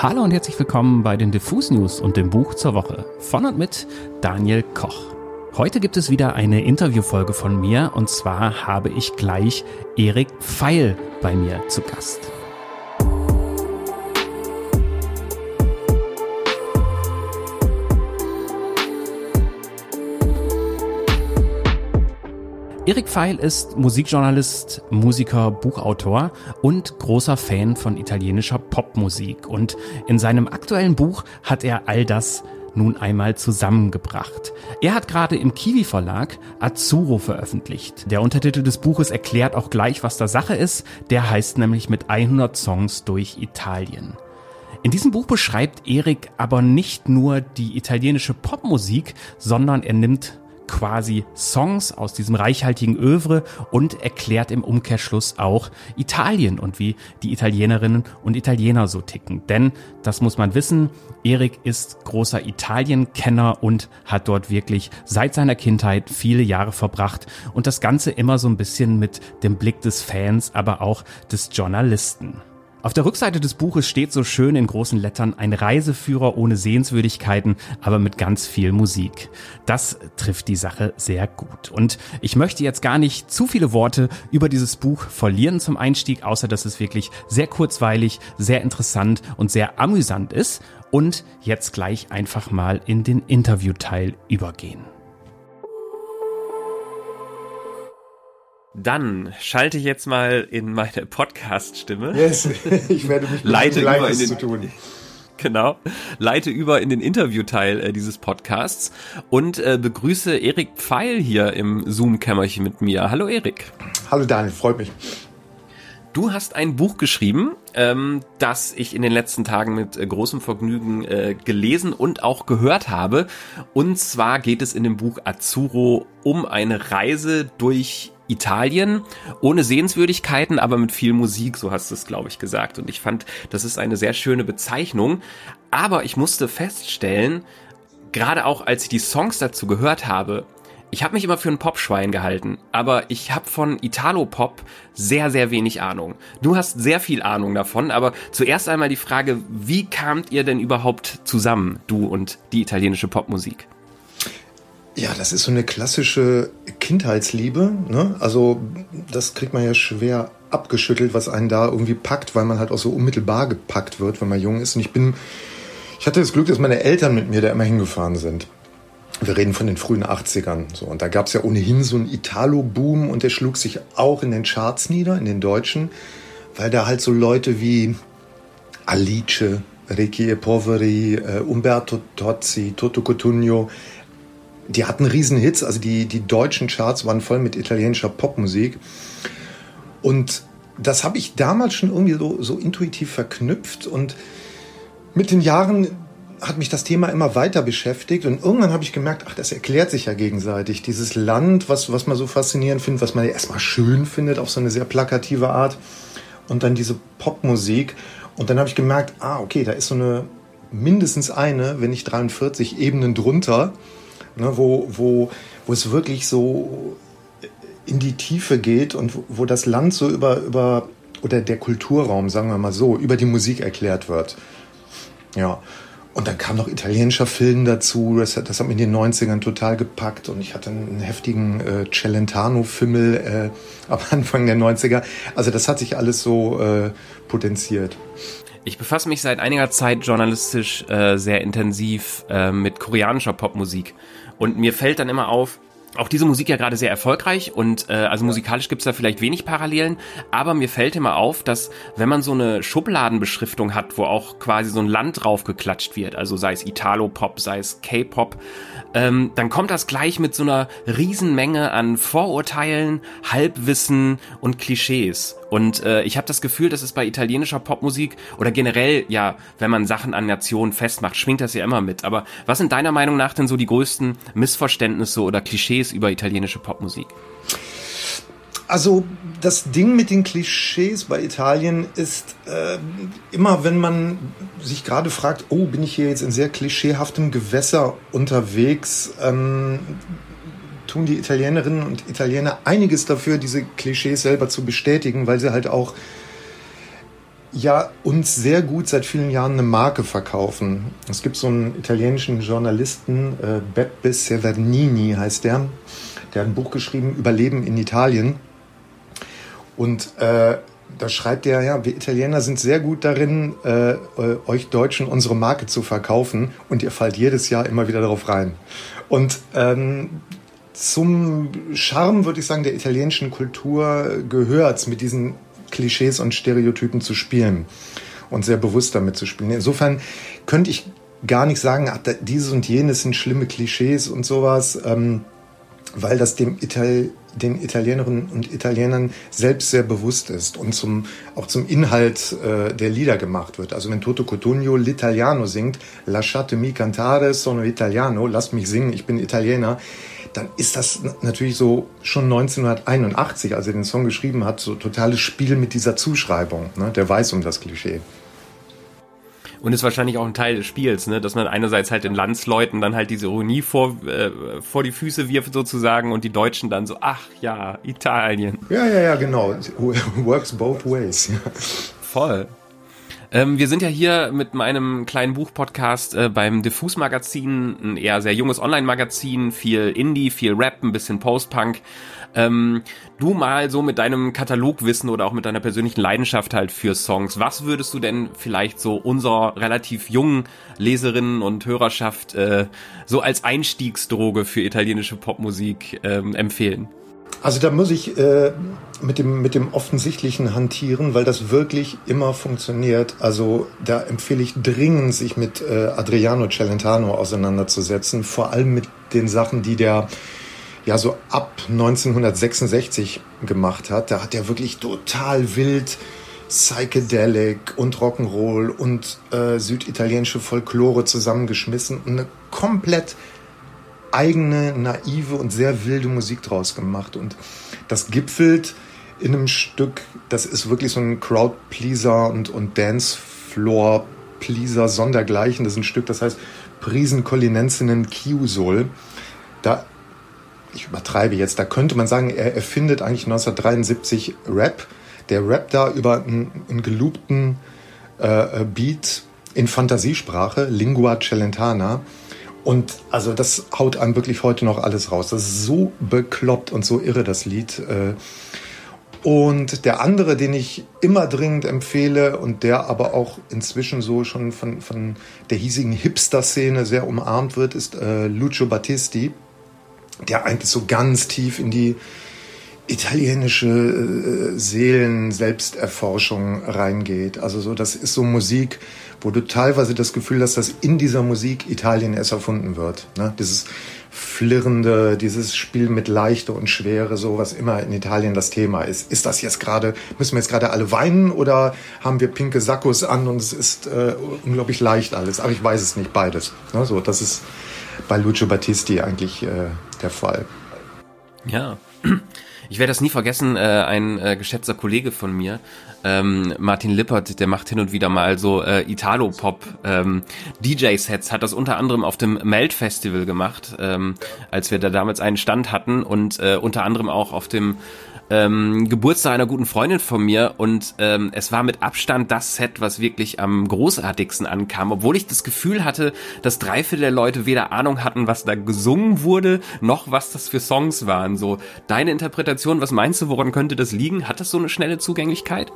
Hallo und herzlich willkommen bei den Diffus News und dem Buch zur Woche von und mit Daniel Koch. Heute gibt es wieder eine Interviewfolge von mir und zwar habe ich gleich Erik Pfeil bei mir zu Gast. Erik Pfeil ist Musikjournalist, Musiker, Buchautor und großer Fan von italienischer Popmusik. Und in seinem aktuellen Buch hat er all das nun einmal zusammengebracht. Er hat gerade im Kiwi Verlag Azzurro veröffentlicht. Der Untertitel des Buches erklärt auch gleich, was da Sache ist. Der heißt nämlich mit 100 Songs durch Italien. In diesem Buch beschreibt Erik aber nicht nur die italienische Popmusik, sondern er nimmt quasi Songs aus diesem reichhaltigen Övre und erklärt im Umkehrschluss auch Italien und wie die Italienerinnen und Italiener so ticken. Denn, das muss man wissen, Erik ist großer Italienkenner und hat dort wirklich seit seiner Kindheit viele Jahre verbracht und das Ganze immer so ein bisschen mit dem Blick des Fans, aber auch des Journalisten. Auf der Rückseite des Buches steht so schön in großen Lettern ein Reiseführer ohne Sehenswürdigkeiten, aber mit ganz viel Musik. Das trifft die Sache sehr gut. Und ich möchte jetzt gar nicht zu viele Worte über dieses Buch verlieren zum Einstieg, außer dass es wirklich sehr kurzweilig, sehr interessant und sehr amüsant ist. Und jetzt gleich einfach mal in den Interviewteil übergehen. Dann schalte ich jetzt mal in meine Podcast-Stimme. Yes, ich werde mich leite über in den, zu tun. Genau, leite über in den Interviewteil äh, dieses Podcasts und äh, begrüße Erik Pfeil hier im Zoom-Kämmerchen mit mir. Hallo Erik. Hallo Daniel, freut mich. Du hast ein Buch geschrieben, ähm, das ich in den letzten Tagen mit äh, großem Vergnügen äh, gelesen und auch gehört habe. Und zwar geht es in dem Buch Azzurro um eine Reise durch Italien, ohne Sehenswürdigkeiten, aber mit viel Musik, so hast du es, glaube ich, gesagt. Und ich fand, das ist eine sehr schöne Bezeichnung. Aber ich musste feststellen, gerade auch als ich die Songs dazu gehört habe, ich habe mich immer für ein Popschwein gehalten, aber ich habe von Italo-Pop sehr, sehr wenig Ahnung. Du hast sehr viel Ahnung davon, aber zuerst einmal die Frage, wie kamt ihr denn überhaupt zusammen, du und die italienische Popmusik? Ja, das ist so eine klassische Kindheitsliebe. Ne? Also das kriegt man ja schwer abgeschüttelt, was einen da irgendwie packt, weil man halt auch so unmittelbar gepackt wird, wenn man jung ist. Und ich bin, ich hatte das Glück, dass meine Eltern mit mir da immer hingefahren sind. Wir reden von den frühen 80ern. So. Und da gab es ja ohnehin so einen Italo-Boom und der schlug sich auch in den Charts nieder, in den deutschen, weil da halt so Leute wie Alice, Ricky e Poveri, äh, Umberto Tozzi, Toto Cotugno, die hatten riesen Hits, also die, die deutschen Charts waren voll mit italienischer Popmusik. Und das habe ich damals schon irgendwie so, so intuitiv verknüpft und mit den Jahren hat mich das Thema immer weiter beschäftigt und irgendwann habe ich gemerkt, ach, das erklärt sich ja gegenseitig. Dieses Land, was, was man so faszinierend findet, was man ja erstmal schön findet auf so eine sehr plakative Art und dann diese Popmusik. Und dann habe ich gemerkt, ah, okay, da ist so eine mindestens eine, wenn nicht 43 Ebenen drunter ne, wo, wo, wo es wirklich so in die Tiefe geht und wo, wo das Land so über, über, oder der Kulturraum, sagen wir mal so, über die Musik erklärt wird. Ja. Und dann kam noch italienischer Film dazu, das, das hat mich in den 90ern total gepackt und ich hatte einen heftigen äh, Celentano-Fimmel äh, am Anfang der 90er. Also das hat sich alles so äh, potenziert. Ich befasse mich seit einiger Zeit journalistisch äh, sehr intensiv äh, mit koreanischer Popmusik. Und mir fällt dann immer auf, auch diese Musik ja gerade sehr erfolgreich und äh, also musikalisch gibt's da vielleicht wenig Parallelen, aber mir fällt immer auf, dass wenn man so eine Schubladenbeschriftung hat, wo auch quasi so ein Land drauf geklatscht wird, also sei es Italo-Pop, sei es K-Pop, ähm, dann kommt das gleich mit so einer Riesenmenge an Vorurteilen, Halbwissen und Klischees. Und äh, ich habe das Gefühl, dass es bei italienischer Popmusik oder generell, ja, wenn man Sachen an Nationen festmacht, schwingt das ja immer mit. Aber was sind deiner Meinung nach denn so die größten Missverständnisse oder Klischees über italienische Popmusik? Also das Ding mit den Klischees bei Italien ist äh, immer, wenn man sich gerade fragt, oh, bin ich hier jetzt in sehr klischeehaftem Gewässer unterwegs, ähm, tun die Italienerinnen und Italiener einiges dafür, diese Klischees selber zu bestätigen, weil sie halt auch ja uns sehr gut seit vielen Jahren eine Marke verkaufen. Es gibt so einen italienischen Journalisten, äh, Beppe Severnini heißt der, der hat ein Buch geschrieben, Überleben in Italien. Und äh, da schreibt er, ja, wir Italiener sind sehr gut darin, äh, euch Deutschen unsere Marke zu verkaufen und ihr fallt jedes Jahr immer wieder darauf rein. Und ähm, zum Charme, würde ich sagen, der italienischen Kultur gehört mit diesen Klischees und Stereotypen zu spielen und sehr bewusst damit zu spielen. Insofern könnte ich gar nicht sagen, ach, dieses und jenes sind schlimme Klischees und sowas, ähm, weil das dem Ital den Italienerinnen und Italienern selbst sehr bewusst ist und zum, auch zum Inhalt äh, der Lieder gemacht wird. Also wenn Toto Cotugno l'Italiano singt, Lasciatemi cantare, sono italiano, lasst mich singen, ich bin Italiener, dann ist das natürlich so schon 1981, als er den Song geschrieben hat, so totales Spiel mit dieser Zuschreibung. Ne? Der weiß um das Klischee. Und ist wahrscheinlich auch ein Teil des Spiels, ne? dass man einerseits halt den Landsleuten dann halt diese Ironie vor, äh, vor die Füße wirft sozusagen und die Deutschen dann so, ach ja, Italien. Ja, ja, ja, genau. Works both ways. Voll. Ähm, wir sind ja hier mit meinem kleinen Buchpodcast äh, beim Diffus Magazin, ein eher sehr junges Online-Magazin, viel Indie, viel Rap, ein bisschen Post-Punk. Ähm, du mal so mit deinem Katalogwissen oder auch mit deiner persönlichen Leidenschaft halt für Songs, was würdest du denn vielleicht so unserer relativ jungen Leserinnen und Hörerschaft äh, so als Einstiegsdroge für italienische Popmusik ähm, empfehlen? Also da muss ich äh, mit, dem, mit dem Offensichtlichen hantieren, weil das wirklich immer funktioniert. Also da empfehle ich dringend, sich mit äh, Adriano Celentano auseinanderzusetzen, vor allem mit den Sachen, die der ja so ab 1966 gemacht hat. Da hat er wirklich total wild Psychedelic und Rock'n'Roll und äh, süditalienische Folklore zusammengeschmissen und eine komplett eigene, naive und sehr wilde Musik draus gemacht. Und das gipfelt in einem Stück, das ist wirklich so ein Crowd-Pleaser und, und Dance-Floor-Pleaser sondergleichen. Das ist ein Stück, das heißt Prisen Collinensinnen Kiusol. Da, ich übertreibe jetzt, da könnte man sagen, er erfindet eigentlich 1973 Rap. Der Rap da über einen, einen geloopten äh, Beat in Fantasiesprache, Lingua Celentana. Und also das haut einem wirklich heute noch alles raus. Das ist so bekloppt und so irre, das Lied. Äh. Und der andere, den ich immer dringend empfehle und der aber auch inzwischen so schon von, von der hiesigen Hipster-Szene sehr umarmt wird, ist äh, Lucio Battisti, der eigentlich so ganz tief in die italienische äh, Seelen-Selbsterforschung reingeht. Also so, das ist so Musik, wo du teilweise das Gefühl hast, dass in dieser Musik Italien erst erfunden wird. Ne? Dieses Flirrende, dieses Spiel mit Leichte und Schwere, so was immer in Italien das Thema ist. Ist das jetzt gerade, müssen wir jetzt gerade alle weinen oder haben wir pinke Sakkos an und es ist äh, unglaublich leicht alles? Aber ich weiß es nicht, beides. Ne? So, das ist bei Lucio Battisti eigentlich äh, der Fall. Ja. Ich werde das nie vergessen, äh, ein äh, geschätzter Kollege von mir, ähm, Martin Lippert, der macht hin und wieder mal so äh, Italo-Pop ähm, DJ-Sets, hat das unter anderem auf dem Melt Festival gemacht, ähm, als wir da damals einen Stand hatten und äh, unter anderem auch auf dem ähm, Geburtstag einer guten Freundin von mir und ähm, es war mit Abstand das Set, was wirklich am großartigsten ankam, obwohl ich das Gefühl hatte, dass drei Viertel der Leute weder Ahnung hatten, was da gesungen wurde, noch was das für Songs waren. So deine Interpretation, was meinst du, woran könnte das liegen? Hat das so eine schnelle Zugänglichkeit?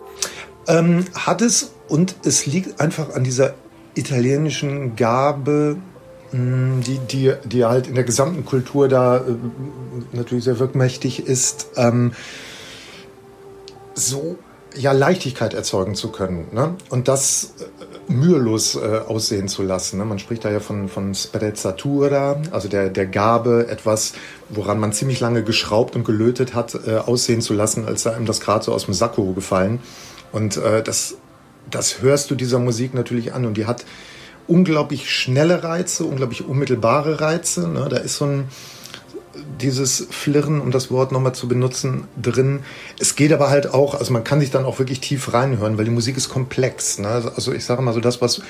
Ähm, hat es und es liegt einfach an dieser italienischen Gabe, die, die, die halt in der gesamten Kultur da äh, natürlich sehr wirkmächtig ist, ähm, so ja Leichtigkeit erzeugen zu können ne? und das äh, mühelos äh, aussehen zu lassen. Ne? Man spricht da ja von, von Sprezzatura, also der, der Gabe, etwas, woran man ziemlich lange geschraubt und gelötet hat, äh, aussehen zu lassen, als sei einem das gerade so aus dem Sakko gefallen. Und äh, das, das hörst du dieser Musik natürlich an und die hat unglaublich schnelle Reize, unglaublich unmittelbare Reize. Ne? Da ist so ein dieses Flirren, um das Wort nochmal zu benutzen, drin. Es geht aber halt auch, also man kann sich dann auch wirklich tief reinhören, weil die Musik ist komplex. Ne? Also ich sage mal so, das, was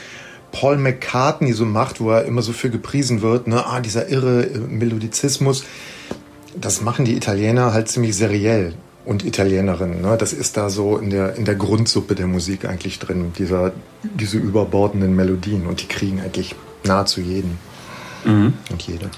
Paul McCartney so macht, wo er immer so viel gepriesen wird, ne? ah, dieser irre Melodizismus, das machen die Italiener halt ziemlich seriell. Und Italienerin. Ne? Das ist da so in der, in der Grundsuppe der Musik eigentlich drin, dieser, diese überbordenden Melodien. Und die kriegen eigentlich nahezu jeden mhm. und jede.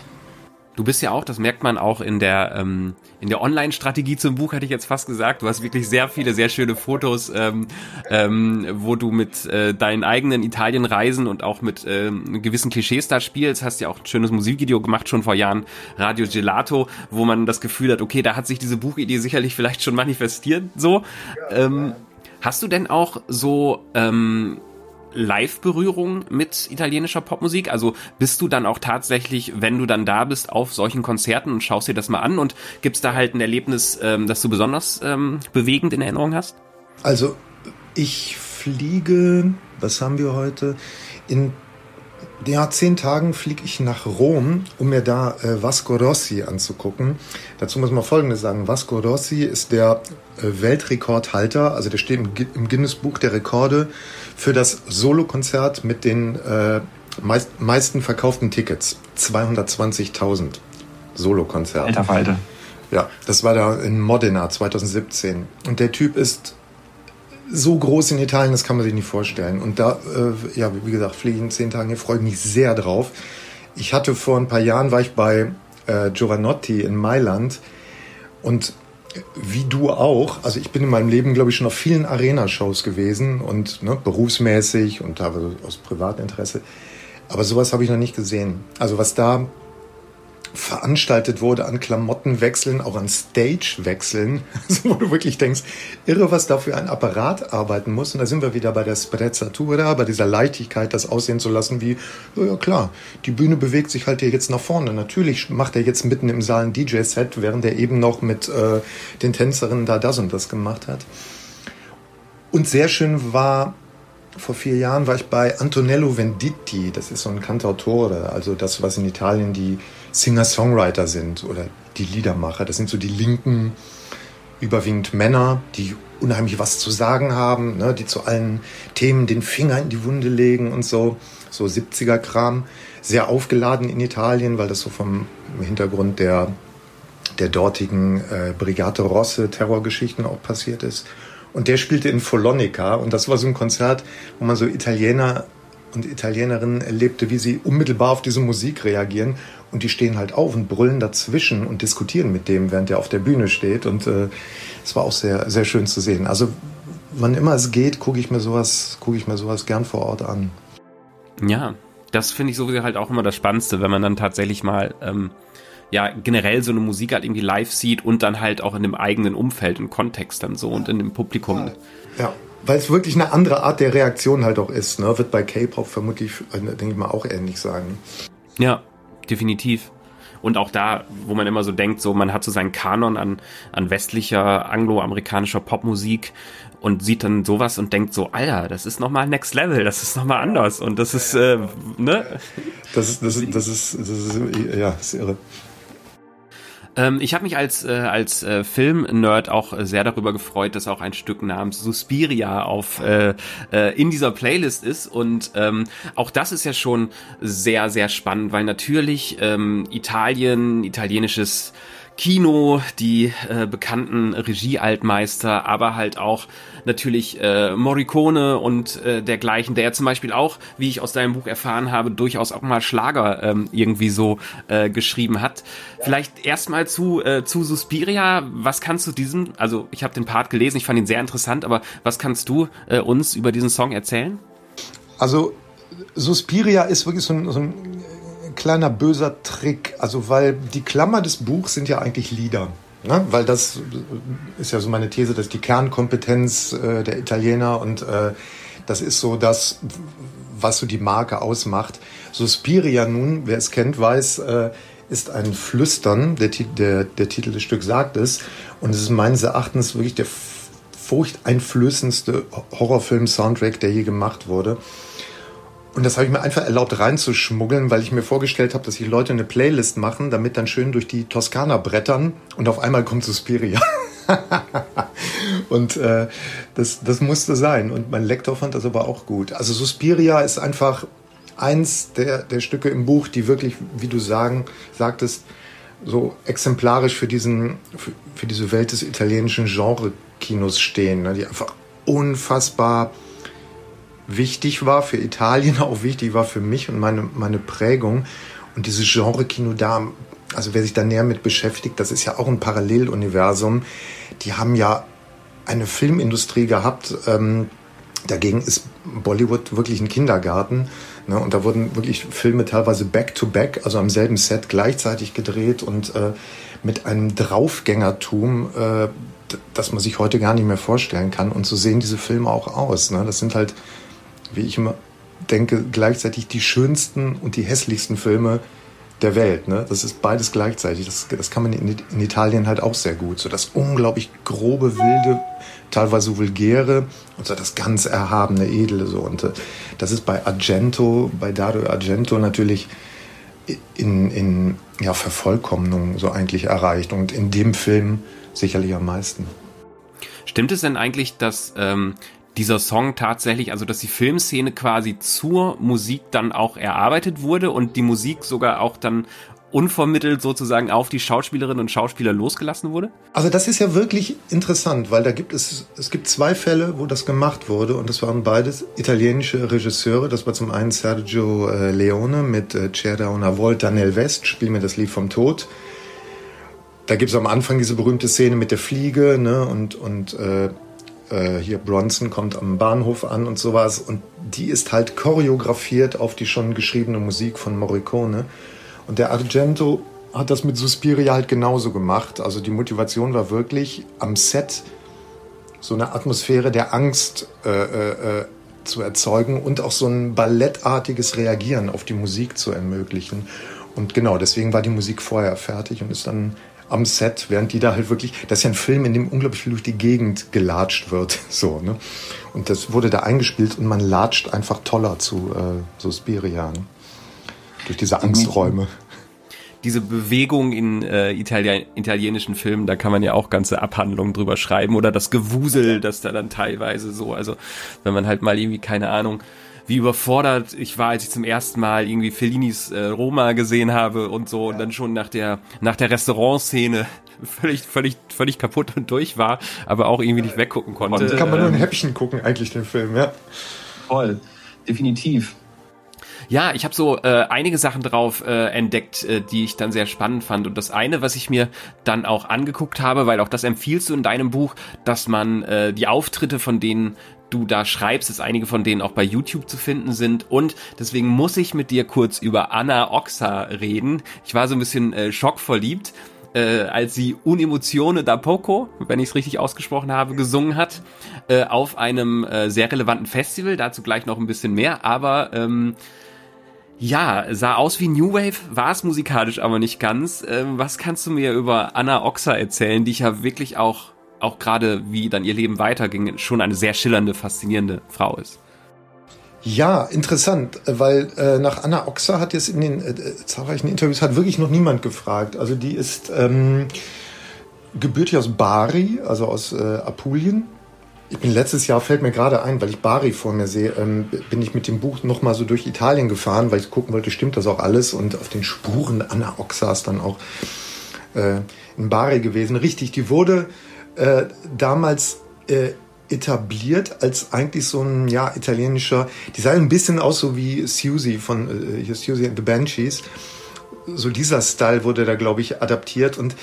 Du bist ja auch, das merkt man auch in der ähm, in der Online-Strategie zum Buch, hatte ich jetzt fast gesagt. Du hast wirklich sehr viele, sehr schöne Fotos, ähm, ähm, wo du mit äh, deinen eigenen Italienreisen und auch mit ähm, gewissen Klischees da spielst. Hast ja auch ein schönes Musikvideo gemacht schon vor Jahren, Radio Gelato, wo man das Gefühl hat, okay, da hat sich diese Buchidee sicherlich vielleicht schon manifestiert. So, ähm, hast du denn auch so ähm, Live-Berührung mit italienischer Popmusik? Also bist du dann auch tatsächlich, wenn du dann da bist, auf solchen Konzerten und schaust dir das mal an und gibt's da halt ein Erlebnis, ähm, das du besonders ähm, bewegend in Erinnerung hast? Also ich fliege, was haben wir heute? In ja, zehn Tagen fliege ich nach Rom, um mir da äh, Vasco Rossi anzugucken. Dazu muss man Folgendes sagen. Vasco Rossi ist der äh, Weltrekordhalter, also der steht im, im Guinness-Buch der Rekorde für das Solokonzert mit den äh, meist, meisten verkauften Tickets. 220.000 Solokonzerte. Alter Falter. Ja, das war da in Modena 2017. Und der Typ ist so groß in Italien, das kann man sich nicht vorstellen. Und da, äh, ja, wie gesagt, fliege ich in zehn Tagen hier, freue mich sehr drauf. Ich hatte vor ein paar Jahren, war ich bei äh, Giovanotti in Mailand und wie du auch, also ich bin in meinem Leben, glaube ich, schon auf vielen Arena-Shows gewesen und ne, berufsmäßig und teilweise aus Privatinteresse. Aber sowas habe ich noch nicht gesehen. Also was da veranstaltet wurde an Klamottenwechseln, auch an Stagewechseln, also wo du wirklich denkst, irre, was da für ein Apparat arbeiten muss. Und da sind wir wieder bei der Sprezzatura, bei dieser Leichtigkeit, das aussehen zu lassen wie, ja klar, die Bühne bewegt sich halt hier jetzt nach vorne. Natürlich macht er jetzt mitten im Saal ein DJ-Set, während er eben noch mit äh, den Tänzerinnen da das und das gemacht hat. Und sehr schön war vor vier Jahren war ich bei Antonello Venditti, das ist so ein Cantautore, also das, was in Italien die Singer-Songwriter sind oder die Liedermacher. Das sind so die linken, überwiegend Männer, die unheimlich was zu sagen haben, ne, die zu allen Themen den Finger in die Wunde legen und so. So 70er-Kram. Sehr aufgeladen in Italien, weil das so vom Hintergrund der, der dortigen äh, Brigate Rosse Terrorgeschichten auch passiert ist. Und der spielte in Folonica und das war so ein Konzert, wo man so Italiener und Italienerinnen erlebte, wie sie unmittelbar auf diese Musik reagieren und die stehen halt auf und brüllen dazwischen und diskutieren mit dem, während der auf der Bühne steht. Und äh, es äh, war auch sehr, sehr schön zu sehen. Also wann immer es geht, gucke ich mir sowas, gucke ich mir sowas gern vor Ort an. Ja, das finde ich sowieso halt auch immer das Spannendste, wenn man dann tatsächlich mal ähm, ja generell so eine Musik halt irgendwie live sieht und dann halt auch in dem eigenen Umfeld und Kontext dann so und in dem Publikum. Ja, weil es wirklich eine andere Art der Reaktion halt auch ist. Ne? Wird bei K-Pop vermutlich, äh, denke ich mal, auch ähnlich sagen. Ja, definitiv. Und auch da, wo man immer so denkt, so man hat so seinen Kanon an, an westlicher, angloamerikanischer Popmusik und sieht dann sowas und denkt so, Alter, das ist nochmal Next Level, das ist nochmal anders und das ist, äh, ne? Das ist, das ist, das ist, das ist, ja, ist irre. Ähm, ich habe mich als, äh, als äh, Film-Nerd auch sehr darüber gefreut, dass auch ein Stück namens Suspiria auf, äh, äh, in dieser Playlist ist. Und ähm, auch das ist ja schon sehr, sehr spannend, weil natürlich ähm, Italien, italienisches Kino, die äh, bekannten Regie-Altmeister, aber halt auch natürlich äh, Morricone und äh, dergleichen, der ja zum Beispiel auch, wie ich aus deinem Buch erfahren habe, durchaus auch mal Schlager ähm, irgendwie so äh, geschrieben hat. Vielleicht erstmal zu, äh, zu Suspiria. Was kannst du diesem, also ich habe den Part gelesen, ich fand ihn sehr interessant, aber was kannst du äh, uns über diesen Song erzählen? Also Suspiria ist wirklich so ein, so ein kleiner böser Trick. Also, weil die Klammer des Buchs sind ja eigentlich Lieder. Ne? Weil das ist ja so meine These, dass die Kernkompetenz äh, der Italiener und äh, das ist so das, was so die Marke ausmacht. Suspiria nun, wer es kennt, weiß, äh, ist ein Flüstern, der, der, der Titel des Stücks sagt es. Und es ist meines Erachtens wirklich der furchteinflößendste Horrorfilm-Soundtrack, der je gemacht wurde. Und das habe ich mir einfach erlaubt reinzuschmuggeln, weil ich mir vorgestellt habe, dass die Leute eine Playlist machen, damit dann schön durch die Toskana brettern und auf einmal kommt Suspiria. und äh, das, das musste sein. Und mein Lektor fand das aber auch gut. Also Suspiria ist einfach eins der, der Stücke im Buch, die wirklich, wie du sagen, sagtest, so exemplarisch für diesen, für, für diese Welt des italienischen Genre-Kinos stehen, ne, die einfach unfassbar wichtig war für Italien, auch wichtig war für mich und meine, meine Prägung. Und dieses Genre-Kino da, also wer sich da näher mit beschäftigt, das ist ja auch ein Paralleluniversum. Die haben ja eine Filmindustrie gehabt. Ähm, dagegen ist Bollywood wirklich ein Kindergarten. Ne? Und da wurden wirklich Filme teilweise back-to-back, -back, also am selben Set gleichzeitig gedreht und äh, mit einem Draufgängertum, äh, das man sich heute gar nicht mehr vorstellen kann. Und so sehen diese Filme auch aus. Ne? Das sind halt, wie ich immer denke, gleichzeitig die schönsten und die hässlichsten Filme der Welt. Ne? Das ist beides gleichzeitig. Das, das kann man in, in, Italien halt auch sehr gut. So das unglaublich grobe, wilde, teilweise vulgäre und so das ganz erhabene, edle. So. Und äh, das ist bei Argento, bei Dario Argento natürlich in, in ja, Vervollkommnung so eigentlich erreicht. Und in dem Film sicherlich am meisten. Stimmt es denn eigentlich, dass ähm, dieser Song tatsächlich, also dass die Filmszene quasi zur Musik dann auch erarbeitet wurde und die Musik sogar auch dann unvermittelt sozusagen auf die Schauspielerinnen und Schauspieler losgelassen wurde? Also das ist ja wirklich interessant, weil da gibt es, es gibt zwei Fälle, wo das gemacht wurde und das waren beides italienische Regisseure. Das war zum einen Sergio äh, Leone mit äh, C'era una volta nel West, Spiel mir das Lied vom Tod. Da gibt es am Anfang diese berühmte Szene mit der Fliege ne, und, und äh, äh, hier Bronson kommt am Bahnhof an und sowas. Und die ist halt choreografiert auf die schon geschriebene Musik von Morricone. Und der Argento hat das mit Suspiria halt genauso gemacht. Also die Motivation war wirklich am Set so eine Atmosphäre der Angst äh, äh, äh zu erzeugen und auch so ein ballettartiges Reagieren auf die Musik zu ermöglichen. Und genau, deswegen war die Musik vorher fertig und ist dann am Set, während die da halt wirklich, das ist ja ein Film, in dem unglaublich viel durch die Gegend gelatscht wird, so, ne? Und das wurde da eingespielt und man latscht einfach toller zu äh, Suspiria, ne? Durch diese Angsträume. Diese Bewegung in äh, Italien, italienischen Filmen, da kann man ja auch ganze Abhandlungen drüber schreiben oder das Gewusel, das da dann teilweise so, also wenn man halt mal irgendwie, keine Ahnung, wie überfordert ich war, als ich zum ersten Mal irgendwie Fellinis äh, Roma gesehen habe und so und dann schon nach der nach der Restaurantszene völlig völlig völlig kaputt und durch war, aber auch irgendwie nicht weggucken konnte. Und kann man nur ein ähm, Häppchen gucken eigentlich den Film, ja. Voll, definitiv. Ja, ich habe so äh, einige Sachen drauf äh, entdeckt, äh, die ich dann sehr spannend fand. Und das eine, was ich mir dann auch angeguckt habe, weil auch das empfiehlst du in deinem Buch, dass man äh, die Auftritte von denen du da schreibst, dass einige von denen auch bei YouTube zu finden sind. Und deswegen muss ich mit dir kurz über Anna Oxa reden. Ich war so ein bisschen äh, schockverliebt, äh, als sie Unemozione da Poco, wenn ich es richtig ausgesprochen habe, gesungen hat, äh, auf einem äh, sehr relevanten Festival. Dazu gleich noch ein bisschen mehr. Aber ähm, ja, sah aus wie New Wave, war es musikalisch aber nicht ganz. Ähm, was kannst du mir über Anna Oxa erzählen, die ich ja wirklich auch auch gerade wie dann ihr Leben weiterging, schon eine sehr schillernde, faszinierende Frau ist. Ja, interessant, weil äh, nach Anna Oxa hat jetzt in den äh, zahlreichen Interviews hat wirklich noch niemand gefragt. Also die ist ähm, gebürtig aus Bari, also aus äh, Apulien. Ich bin letztes Jahr, fällt mir gerade ein, weil ich Bari vor mir sehe, ähm, bin ich mit dem Buch nochmal so durch Italien gefahren, weil ich gucken wollte, stimmt das auch alles? Und auf den Spuren Anna Oxas dann auch äh, in Bari gewesen. Richtig, die wurde äh, damals äh, etabliert als eigentlich so ein ja italienischer, die sah ein bisschen aus so wie Susie von äh, Susie and the Banshees. So dieser Style wurde da glaube ich adaptiert und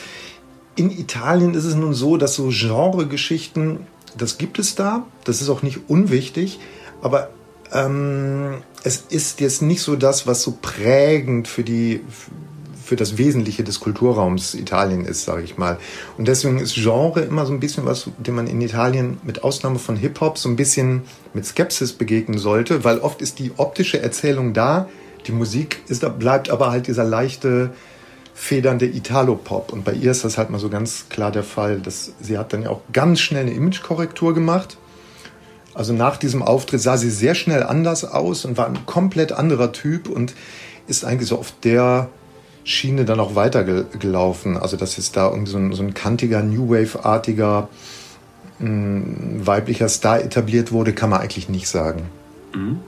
in Italien ist es nun so, dass so Genregeschichten, das gibt es da, das ist auch nicht unwichtig, aber ähm, es ist jetzt nicht so das, was so prägend für die für das Wesentliche des Kulturraums Italien ist, sage ich mal. Und deswegen ist Genre immer so ein bisschen was, dem man in Italien mit Ausnahme von Hip-Hop so ein bisschen mit Skepsis begegnen sollte, weil oft ist die optische Erzählung da, die Musik ist, bleibt aber halt dieser leichte, federnde Italo-Pop. Und bei ihr ist das halt mal so ganz klar der Fall. Dass, sie hat dann ja auch ganz schnell eine Imagekorrektur gemacht. Also nach diesem Auftritt sah sie sehr schnell anders aus und war ein komplett anderer Typ und ist eigentlich so auf der Schiene dann auch weitergelaufen. Also dass jetzt da irgendwie so ein, so ein kantiger, New Wave-artiger mm, weiblicher Star etabliert wurde, kann man eigentlich nicht sagen. Mhm.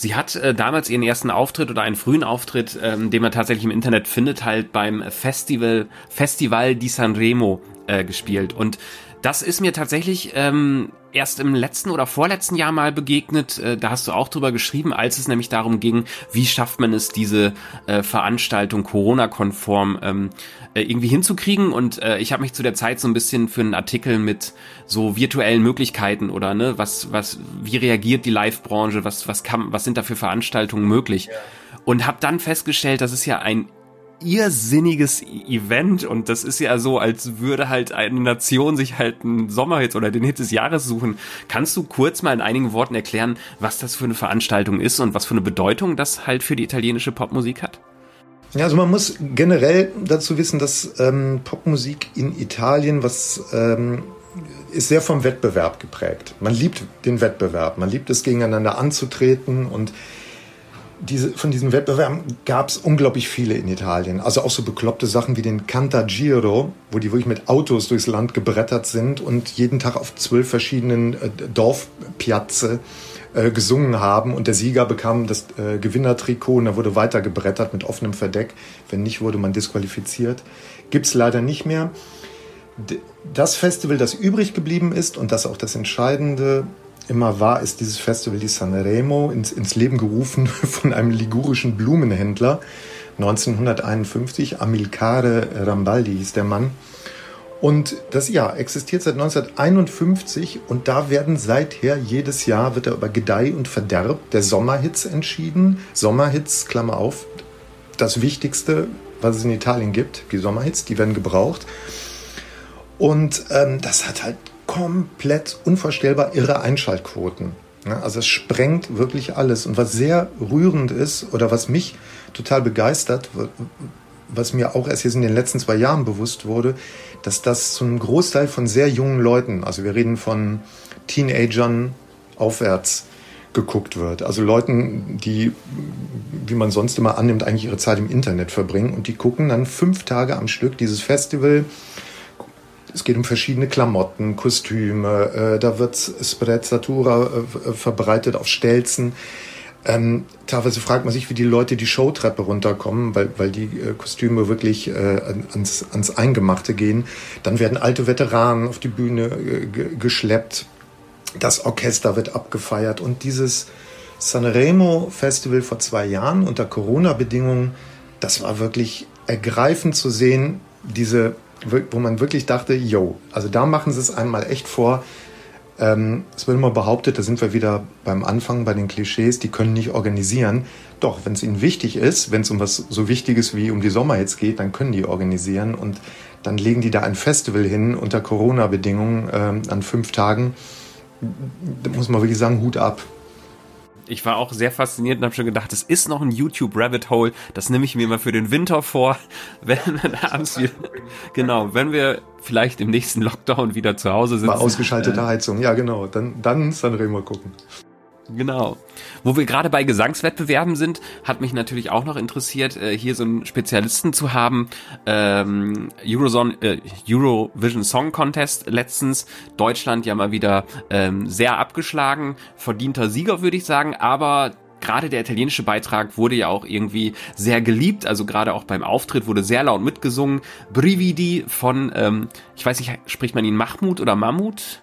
Sie hat äh, damals ihren ersten Auftritt oder einen frühen Auftritt, ähm, den man tatsächlich im Internet findet, halt beim Festival Festival di Sanremo äh, gespielt. Und das ist mir tatsächlich ähm, erst im letzten oder vorletzten Jahr mal begegnet. Äh, da hast du auch drüber geschrieben, als es nämlich darum ging, wie schafft man es, diese äh, Veranstaltung Corona-konform ähm, äh, irgendwie hinzukriegen. Und äh, ich habe mich zu der Zeit so ein bisschen für einen Artikel mit so virtuellen Möglichkeiten oder ne, was, was, wie reagiert die Live-Branche, was, was kann, was sind da für Veranstaltungen möglich? Ja. Und habe dann festgestellt, dass es ja ein irrsinniges Event und das ist ja so, als würde halt eine Nation sich halt einen Sommerhit oder den Hit des Jahres suchen. Kannst du kurz mal in einigen Worten erklären, was das für eine Veranstaltung ist und was für eine Bedeutung das halt für die italienische Popmusik hat? Ja, also man muss generell dazu wissen, dass ähm, Popmusik in Italien, was ähm, ist sehr vom Wettbewerb geprägt. Man liebt den Wettbewerb, man liebt es gegeneinander anzutreten und diese, von diesen Wettbewerben gab es unglaublich viele in Italien. Also auch so bekloppte Sachen wie den Canta Giro, wo die wirklich mit Autos durchs Land gebrettert sind und jeden Tag auf zwölf verschiedenen äh, Dorfpiazze äh, gesungen haben. Und der Sieger bekam das äh, Gewinnertrikot und da wurde weiter gebrettert mit offenem Verdeck. Wenn nicht, wurde man disqualifiziert. Gibt es leider nicht mehr. Das Festival, das übrig geblieben ist und das auch das Entscheidende immer war, ist dieses Festival di Sanremo ins, ins Leben gerufen von einem ligurischen Blumenhändler 1951. Amilcare Rambaldi hieß der Mann. Und das ja existiert seit 1951 und da werden seither jedes Jahr wird er über Gedeih und Verderb der Sommerhits entschieden. Sommerhits, Klammer auf, das Wichtigste, was es in Italien gibt, die Sommerhits, die werden gebraucht. Und ähm, das hat halt komplett unvorstellbar irre Einschaltquoten. Also es sprengt wirklich alles. Und was sehr rührend ist oder was mich total begeistert, was mir auch erst jetzt in den letzten zwei Jahren bewusst wurde, dass das zu einem Großteil von sehr jungen Leuten, also wir reden von Teenagern aufwärts, geguckt wird. Also Leuten, die, wie man sonst immer annimmt, eigentlich ihre Zeit im Internet verbringen und die gucken dann fünf Tage am Stück dieses Festival es geht um verschiedene Klamotten, Kostüme, äh, da wird Sprezzatura äh, verbreitet auf Stelzen. Ähm, teilweise fragt man sich, wie die Leute die Showtreppe runterkommen, weil, weil die äh, Kostüme wirklich äh, ans, ans Eingemachte gehen. Dann werden alte Veteranen auf die Bühne äh, geschleppt. Das Orchester wird abgefeiert. Und dieses Sanremo Festival vor zwei Jahren unter Corona-Bedingungen, das war wirklich ergreifend zu sehen, diese wo man wirklich dachte, yo, also da machen sie es einmal echt vor. Ähm, es wird immer behauptet, da sind wir wieder beim Anfang bei den Klischees, die können nicht organisieren. Doch, wenn es ihnen wichtig ist, wenn es um was so Wichtiges wie um die Sommerhits geht, dann können die organisieren und dann legen die da ein Festival hin unter Corona-Bedingungen ähm, an fünf Tagen. Da muss man wirklich sagen, Hut ab ich war auch sehr fasziniert und habe schon gedacht, es ist noch ein YouTube Rabbit Hole. Das nehme ich mir mal für den Winter vor, wenn wir abends wieder, genau, wenn wir vielleicht im nächsten Lockdown wieder zu Hause sitzen. Mal ausgeschaltete Heizung, ja genau, dann dann Sanremo gucken. Genau. Wo wir gerade bei Gesangswettbewerben sind, hat mich natürlich auch noch interessiert, äh, hier so einen Spezialisten zu haben. Ähm, Eurozone, äh, Eurovision Song Contest letztens. Deutschland ja mal wieder ähm, sehr abgeschlagen. Verdienter Sieger, würde ich sagen. Aber gerade der italienische Beitrag wurde ja auch irgendwie sehr geliebt. Also gerade auch beim Auftritt wurde sehr laut mitgesungen. Brividi von, ähm, ich weiß nicht, spricht man ihn Mahmoud oder Mammut?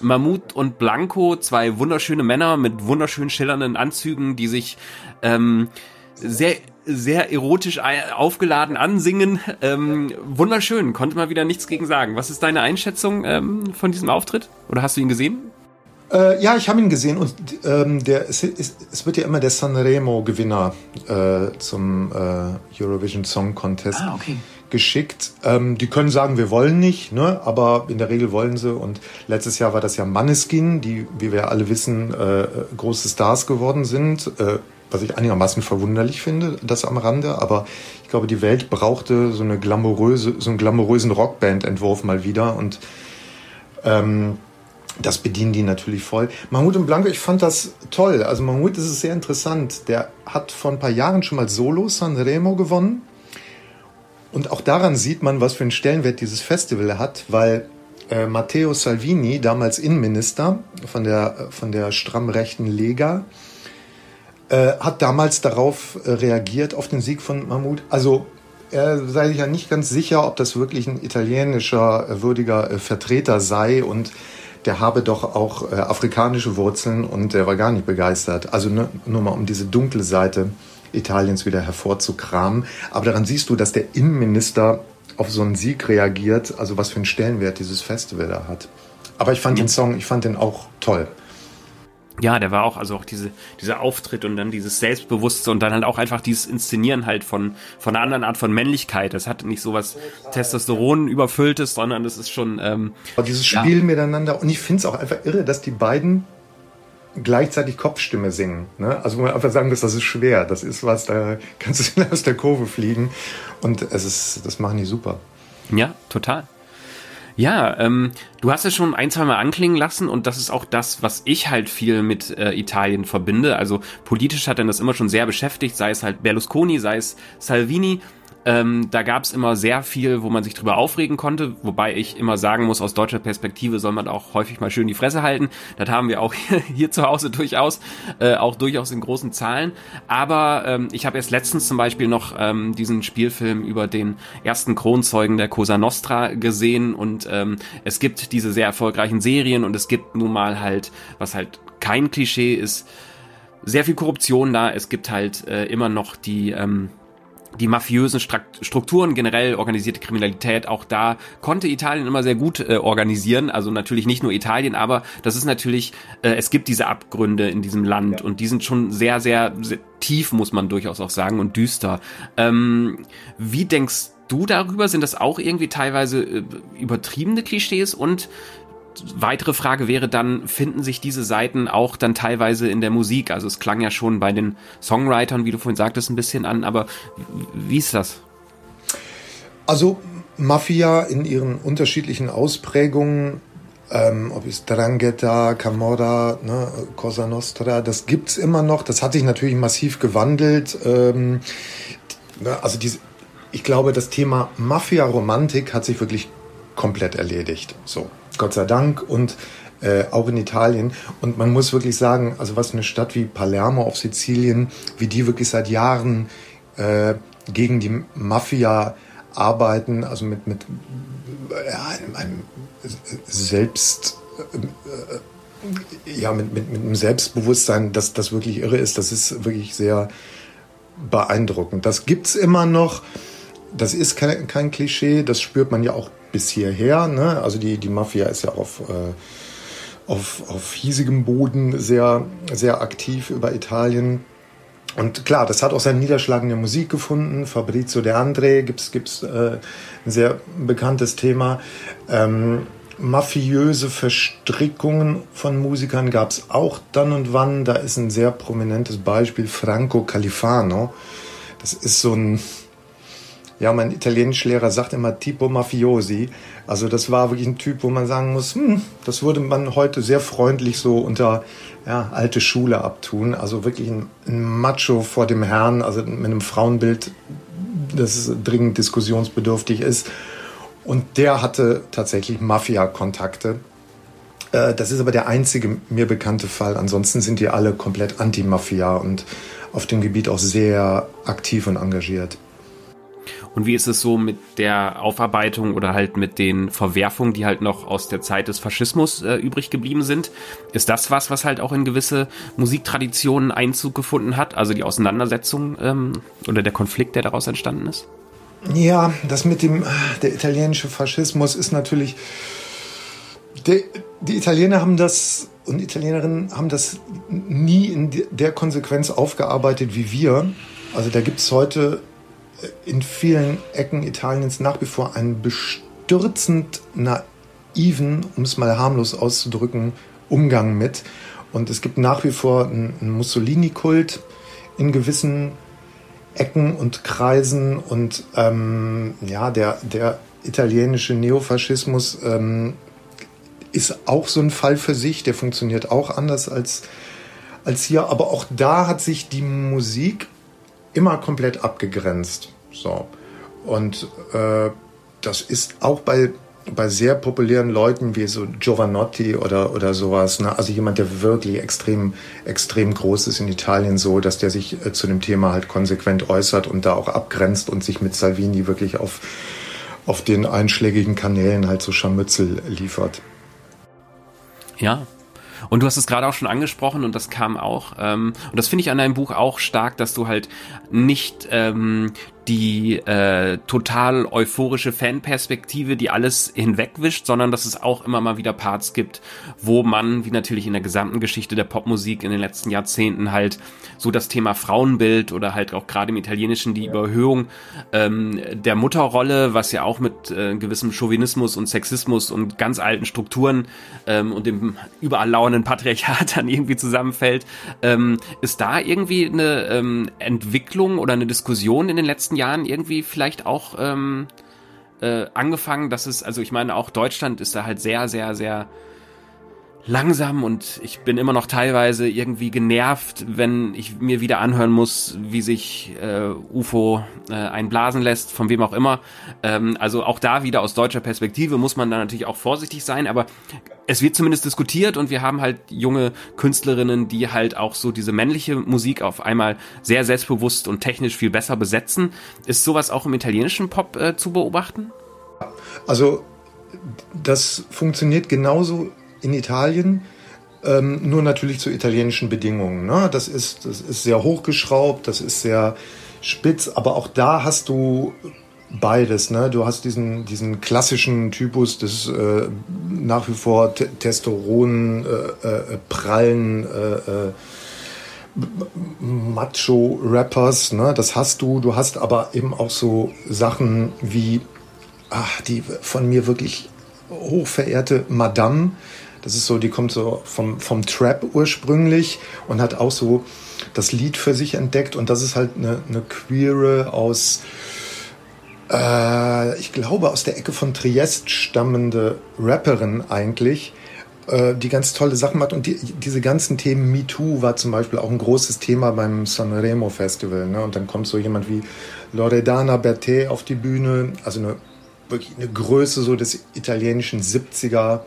Mammut und Blanco, zwei wunderschöne Männer mit wunderschön schillernden Anzügen, die sich ähm, sehr sehr erotisch aufgeladen ansingen. Ähm, wunderschön, konnte mal wieder nichts gegen sagen. Was ist deine Einschätzung ähm, von diesem Auftritt? Oder hast du ihn gesehen? Äh, ja, ich habe ihn gesehen und ähm, der, es, es, wird ja immer der Sanremo-Gewinner äh, zum äh, Eurovision Song Contest ah, okay geschickt. Ähm, die können sagen, wir wollen nicht, ne? aber in der Regel wollen sie. Und letztes Jahr war das ja Manneskin, die, wie wir alle wissen, äh, große Stars geworden sind. Äh, was ich einigermaßen verwunderlich finde, das am Rande. Aber ich glaube, die Welt brauchte so eine glamouröse, so einen glamourösen Rockband-Entwurf mal wieder. Und ähm, das bedienen die natürlich voll. Mahmoud und Blanco, ich fand das toll. Also Mahmoud ist es sehr interessant. Der hat vor ein paar Jahren schon mal Solo Sanremo gewonnen. Und auch daran sieht man, was für einen Stellenwert dieses Festival hat, weil äh, Matteo Salvini, damals Innenminister von der, von der stramm rechten Lega, äh, hat damals darauf äh, reagiert, auf den Sieg von Mahmoud. Also er sei sich ja nicht ganz sicher, ob das wirklich ein italienischer äh, würdiger äh, Vertreter sei und der habe doch auch äh, afrikanische Wurzeln und der war gar nicht begeistert. Also ne, nur mal um diese dunkle Seite Italiens wieder hervorzukramen. Aber daran siehst du, dass der Innenminister auf so einen Sieg reagiert, also was für einen Stellenwert dieses Festival da hat. Aber ich fand den Song, ich fand den auch toll. Ja, der war auch, also auch diese, dieser Auftritt und dann dieses Selbstbewusste und dann halt auch einfach dieses Inszenieren halt von, von einer anderen Art von Männlichkeit. Das hat nicht so was Testosteron überfülltes, sondern das ist schon, ähm, Aber dieses Spiel ja. miteinander und ich finde es auch einfach irre, dass die beiden gleichzeitig Kopfstimme singen. Ne? Also wo man einfach sagen muss, das ist schwer. Das ist was, da kannst du aus der Kurve fliegen. Und es ist, das machen die super. Ja, total. Ja, ähm, du hast es schon ein, zwei Mal anklingen lassen und das ist auch das, was ich halt viel mit äh, Italien verbinde. Also politisch hat er das immer schon sehr beschäftigt, sei es halt Berlusconi, sei es Salvini. Ähm, da gab es immer sehr viel, wo man sich drüber aufregen konnte, wobei ich immer sagen muss, aus deutscher Perspektive soll man auch häufig mal schön die Fresse halten. Das haben wir auch hier, hier zu Hause durchaus, äh, auch durchaus in großen Zahlen. Aber ähm, ich habe erst letztens zum Beispiel noch ähm, diesen Spielfilm über den ersten Kronzeugen der Cosa Nostra gesehen und ähm, es gibt diese sehr erfolgreichen Serien und es gibt nun mal halt, was halt kein Klischee ist, sehr viel Korruption da. Es gibt halt äh, immer noch die ähm, die mafiösen Strukturen, generell organisierte Kriminalität, auch da konnte Italien immer sehr gut äh, organisieren. Also natürlich nicht nur Italien, aber das ist natürlich, äh, es gibt diese Abgründe in diesem Land ja. und die sind schon sehr, sehr, sehr, tief, muss man durchaus auch sagen, und düster. Ähm, wie denkst du darüber? Sind das auch irgendwie teilweise äh, übertriebene Klischees und weitere Frage wäre dann, finden sich diese Seiten auch dann teilweise in der Musik? Also es klang ja schon bei den Songwritern, wie du vorhin sagtest, ein bisschen an, aber wie ist das? Also Mafia in ihren unterschiedlichen Ausprägungen, ähm, ob es Drangheta, Camorra, ne, Cosa Nostra, das gibt's immer noch. Das hat sich natürlich massiv gewandelt. Ähm, ne, also diese, ich glaube, das Thema Mafia-Romantik hat sich wirklich komplett erledigt. So. Gott sei Dank und äh, auch in Italien. Und man muss wirklich sagen, also was eine Stadt wie Palermo auf Sizilien, wie die wirklich seit Jahren äh, gegen die Mafia arbeiten, also mit, mit ja, einem Selbst, äh, ja, mit, mit, mit einem Selbstbewusstsein, dass das wirklich irre ist, das ist wirklich sehr beeindruckend. Das gibt es immer noch. Das ist kein, kein Klischee, das spürt man ja auch bis hierher. Ne? Also die, die Mafia ist ja auf, äh, auf, auf hiesigem Boden sehr, sehr aktiv über Italien. Und klar, das hat auch seinen Niederschlag in der Musik gefunden. Fabrizio De Andre gibt's gibt's äh, ein sehr bekanntes Thema. Ähm, mafiöse Verstrickungen von Musikern gab's auch dann und wann. Da ist ein sehr prominentes Beispiel Franco Califano. Das ist so ein ja, mein Italienischlehrer sagt immer Tipo Mafiosi. Also das war wirklich ein Typ, wo man sagen muss, hm, das würde man heute sehr freundlich so unter ja, alte Schule abtun. Also wirklich ein, ein Macho vor dem Herrn, also mit einem Frauenbild, das dringend diskussionsbedürftig ist. Und der hatte tatsächlich Mafia-Kontakte. Äh, das ist aber der einzige mir bekannte Fall. Ansonsten sind die alle komplett anti-Mafia und auf dem Gebiet auch sehr aktiv und engagiert. Und wie ist es so mit der Aufarbeitung oder halt mit den Verwerfungen, die halt noch aus der Zeit des Faschismus äh, übrig geblieben sind? Ist das was, was halt auch in gewisse Musiktraditionen Einzug gefunden hat? Also die Auseinandersetzung ähm, oder der Konflikt, der daraus entstanden ist? Ja, das mit dem der italienische Faschismus ist natürlich. Der, die Italiener haben das und Italienerinnen haben das nie in der Konsequenz aufgearbeitet wie wir. Also da gibt es heute in vielen Ecken Italiens nach wie vor einen bestürzend naiven, um es mal harmlos auszudrücken, Umgang mit. Und es gibt nach wie vor einen Mussolini-Kult in gewissen Ecken und Kreisen. Und ähm, ja, der, der italienische Neofaschismus ähm, ist auch so ein Fall für sich. Der funktioniert auch anders als, als hier. Aber auch da hat sich die Musik immer komplett abgegrenzt. So. Und äh, das ist auch bei bei sehr populären Leuten wie so Giovanotti oder, oder sowas, ne? also jemand, der wirklich extrem, extrem groß ist in Italien, so, dass der sich äh, zu dem Thema halt konsequent äußert und da auch abgrenzt und sich mit Salvini wirklich auf, auf den einschlägigen Kanälen halt so Scharmützel liefert. Ja, und du hast es gerade auch schon angesprochen und das kam auch. Ähm, und das finde ich an deinem Buch auch stark, dass du halt nicht ähm, die äh, total euphorische Fanperspektive, die alles hinwegwischt, sondern dass es auch immer mal wieder Parts gibt, wo man, wie natürlich in der gesamten Geschichte der Popmusik in den letzten Jahrzehnten halt so das Thema Frauenbild oder halt auch gerade im Italienischen die Überhöhung ähm, der Mutterrolle, was ja auch mit äh, gewissem Chauvinismus und Sexismus und ganz alten Strukturen ähm, und dem überall lauernden Patriarchat dann irgendwie zusammenfällt, ähm, ist da irgendwie eine ähm, Entwicklung oder eine Diskussion in den letzten letzten Jahren irgendwie vielleicht auch ähm, äh, angefangen, dass es, also ich meine, auch Deutschland ist da halt sehr, sehr, sehr langsam und ich bin immer noch teilweise irgendwie genervt, wenn ich mir wieder anhören muss, wie sich äh, UFO äh, einblasen lässt, von wem auch immer. Ähm, also auch da wieder aus deutscher Perspektive muss man da natürlich auch vorsichtig sein, aber es wird zumindest diskutiert und wir haben halt junge Künstlerinnen, die halt auch so diese männliche Musik auf einmal sehr selbstbewusst und technisch viel besser besetzen. Ist sowas auch im italienischen Pop äh, zu beobachten? Also das funktioniert genauso in Italien, ähm, nur natürlich zu italienischen Bedingungen. Ne? Das, ist, das ist sehr hochgeschraubt, das ist sehr spitz, aber auch da hast du beides. Ne? Du hast diesen, diesen klassischen Typus des äh, nach wie vor Testosteron äh, äh, prallen äh, äh, Macho-Rappers. Ne? Das hast du. Du hast aber eben auch so Sachen wie ach, die von mir wirklich hochverehrte Madame, das ist so, die kommt so vom, vom Trap ursprünglich und hat auch so das Lied für sich entdeckt. Und das ist halt eine, eine queere aus, äh, ich glaube, aus der Ecke von Triest stammende Rapperin eigentlich, äh, die ganz tolle Sachen macht. Und die, diese ganzen Themen, MeToo war zum Beispiel auch ein großes Thema beim Sanremo Festival. Ne? Und dann kommt so jemand wie Loredana Bertè auf die Bühne, also eine wirklich eine Größe so des italienischen 70er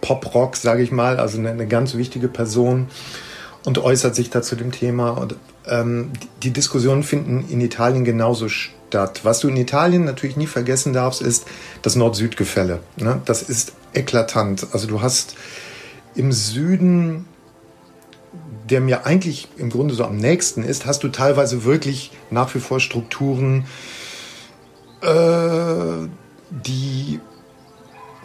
Pop-Rock, sage ich mal, also eine, eine, ganz wichtige Person und äußert sich da zu dem Thema. Und ähm, die Diskussionen finden in Italien genauso statt. Was du in Italien natürlich nie vergessen darfst, ist das Nord-Süd-Gefälle. Ne? Das ist eklatant. Also du hast im Süden, der mir eigentlich im Grunde so am nächsten ist, hast du teilweise wirklich nach wie vor Strukturen, äh, die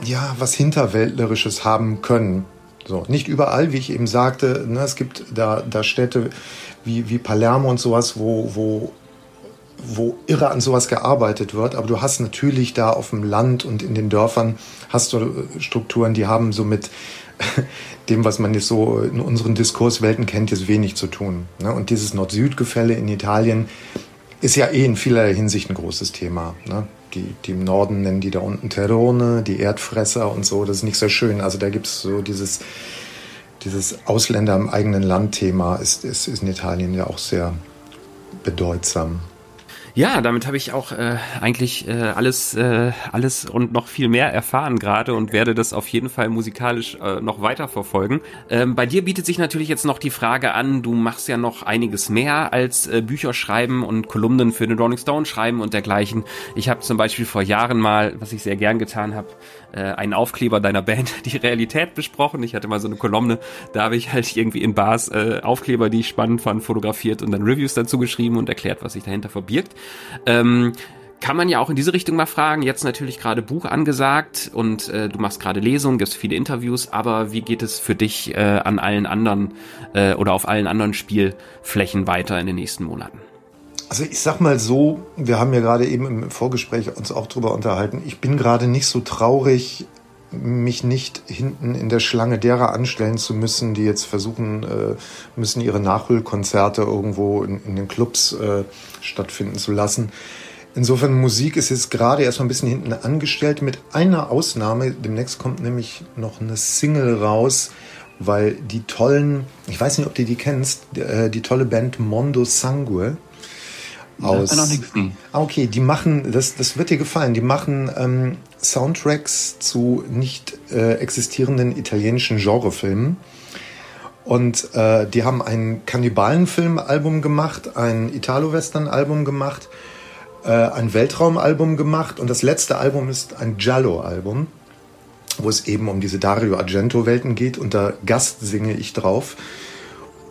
ja, was Hinterwäldlerisches haben können. So, nicht überall, wie ich eben sagte, ne, es gibt da, da Städte wie, wie Palermo und sowas, wo, wo, wo irre an sowas gearbeitet wird, aber du hast natürlich da auf dem Land und in den Dörfern hast du Strukturen, die haben so mit dem, was man jetzt so in unseren Diskurswelten kennt, jetzt wenig zu tun. Ne? Und dieses Nord-Süd-Gefälle in Italien ist ja eh in vielerlei Hinsicht ein großes Thema. Ne? Die, die im Norden nennen die da unten Terrone, die Erdfresser und so. Das ist nicht sehr schön. Also da gibt es so dieses, dieses Ausländer im eigenen Land-Thema ist, ist, ist in Italien ja auch sehr bedeutsam. Ja, damit habe ich auch äh, eigentlich äh, alles, äh, alles und noch viel mehr erfahren gerade und werde das auf jeden Fall musikalisch äh, noch weiter verfolgen. Ähm, bei dir bietet sich natürlich jetzt noch die Frage an, du machst ja noch einiges mehr als äh, Bücher schreiben und Kolumnen für den Rolling Stone schreiben und dergleichen. Ich habe zum Beispiel vor Jahren mal, was ich sehr gern getan habe, äh, einen Aufkleber deiner Band, die Realität besprochen. Ich hatte mal so eine Kolumne, da habe ich halt irgendwie in Bars äh, Aufkleber, die ich spannend fand, fotografiert und dann Reviews dazu geschrieben und erklärt, was sich dahinter verbirgt. Ähm, kann man ja auch in diese Richtung mal fragen. Jetzt natürlich gerade Buch angesagt und äh, du machst gerade Lesungen, gibst viele Interviews, aber wie geht es für dich äh, an allen anderen äh, oder auf allen anderen Spielflächen weiter in den nächsten Monaten? Also ich sag mal so, wir haben ja gerade eben im Vorgespräch uns auch drüber unterhalten. Ich bin gerade nicht so traurig, mich nicht hinten in der Schlange derer anstellen zu müssen, die jetzt versuchen äh, müssen, ihre Nachholkonzerte irgendwo in, in den Clubs äh, stattfinden zu lassen. Insofern Musik ist jetzt gerade erstmal ein bisschen hinten angestellt, mit einer Ausnahme. Demnächst kommt nämlich noch eine Single raus, weil die tollen, ich weiß nicht, ob du die kennst, die, äh, die tolle Band Mondo Sangue aus. Ja, noch nichts. Ah, okay, die machen, das, das wird dir gefallen, die machen ähm, Soundtracks zu nicht äh, existierenden italienischen Genrefilmen. Und äh, die haben ein Kannibalenfilm-Album gemacht, ein Italo-Western-Album gemacht, äh, ein Weltraumalbum gemacht und das letzte Album ist ein Giallo-Album, wo es eben um diese Dario Argento-Welten geht und da Gast singe ich drauf.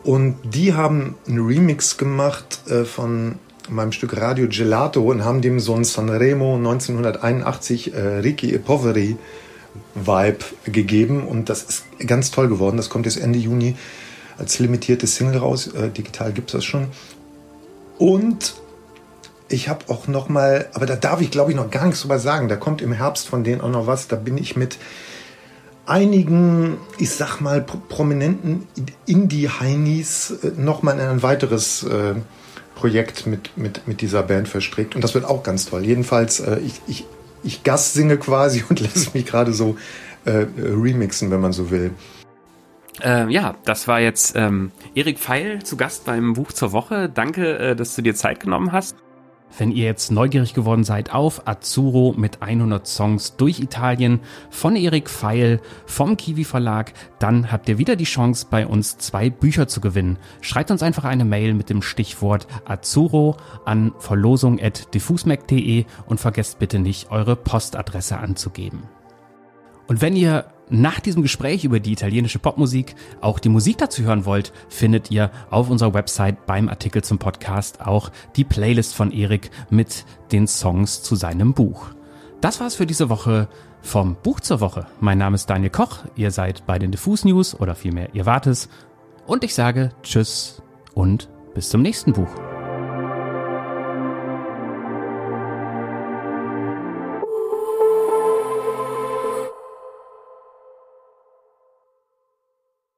Und die haben einen Remix gemacht äh, von meinem Stück Radio Gelato und haben dem so ein Sanremo 1981 äh, Ricky e Poveri Vibe gegeben und das ist ganz toll geworden. Das kommt jetzt Ende Juni als limitierte Single raus. Äh, digital gibt es das schon. Und ich habe auch noch mal, aber da darf ich glaube ich noch gar nichts drüber sagen. Da kommt im Herbst von denen auch noch was. Da bin ich mit einigen, ich sag mal, prominenten Indie-Heinis äh, noch mal in ein weiteres äh, Projekt mit, mit, mit dieser Band verstrickt. Und das wird auch ganz toll. Jedenfalls, äh, ich, ich, ich Gast singe quasi und lasse mich gerade so äh, remixen, wenn man so will. Äh, ja, das war jetzt ähm, Erik Pfeil zu Gast beim Buch zur Woche. Danke, äh, dass du dir Zeit genommen hast. Wenn ihr jetzt neugierig geworden seid auf Azzurro mit 100 Songs durch Italien von Erik Pfeil vom Kiwi Verlag, dann habt ihr wieder die Chance, bei uns zwei Bücher zu gewinnen. Schreibt uns einfach eine Mail mit dem Stichwort Azzurro an verlosung.diffusmac.de und vergesst bitte nicht, eure Postadresse anzugeben. Und wenn ihr nach diesem Gespräch über die italienische Popmusik auch die Musik dazu hören wollt, findet ihr auf unserer Website beim Artikel zum Podcast auch die Playlist von Erik mit den Songs zu seinem Buch. Das war's für diese Woche vom Buch zur Woche. Mein Name ist Daniel Koch, ihr seid bei den Diffus News oder vielmehr ihr wart es und ich sage Tschüss und bis zum nächsten Buch.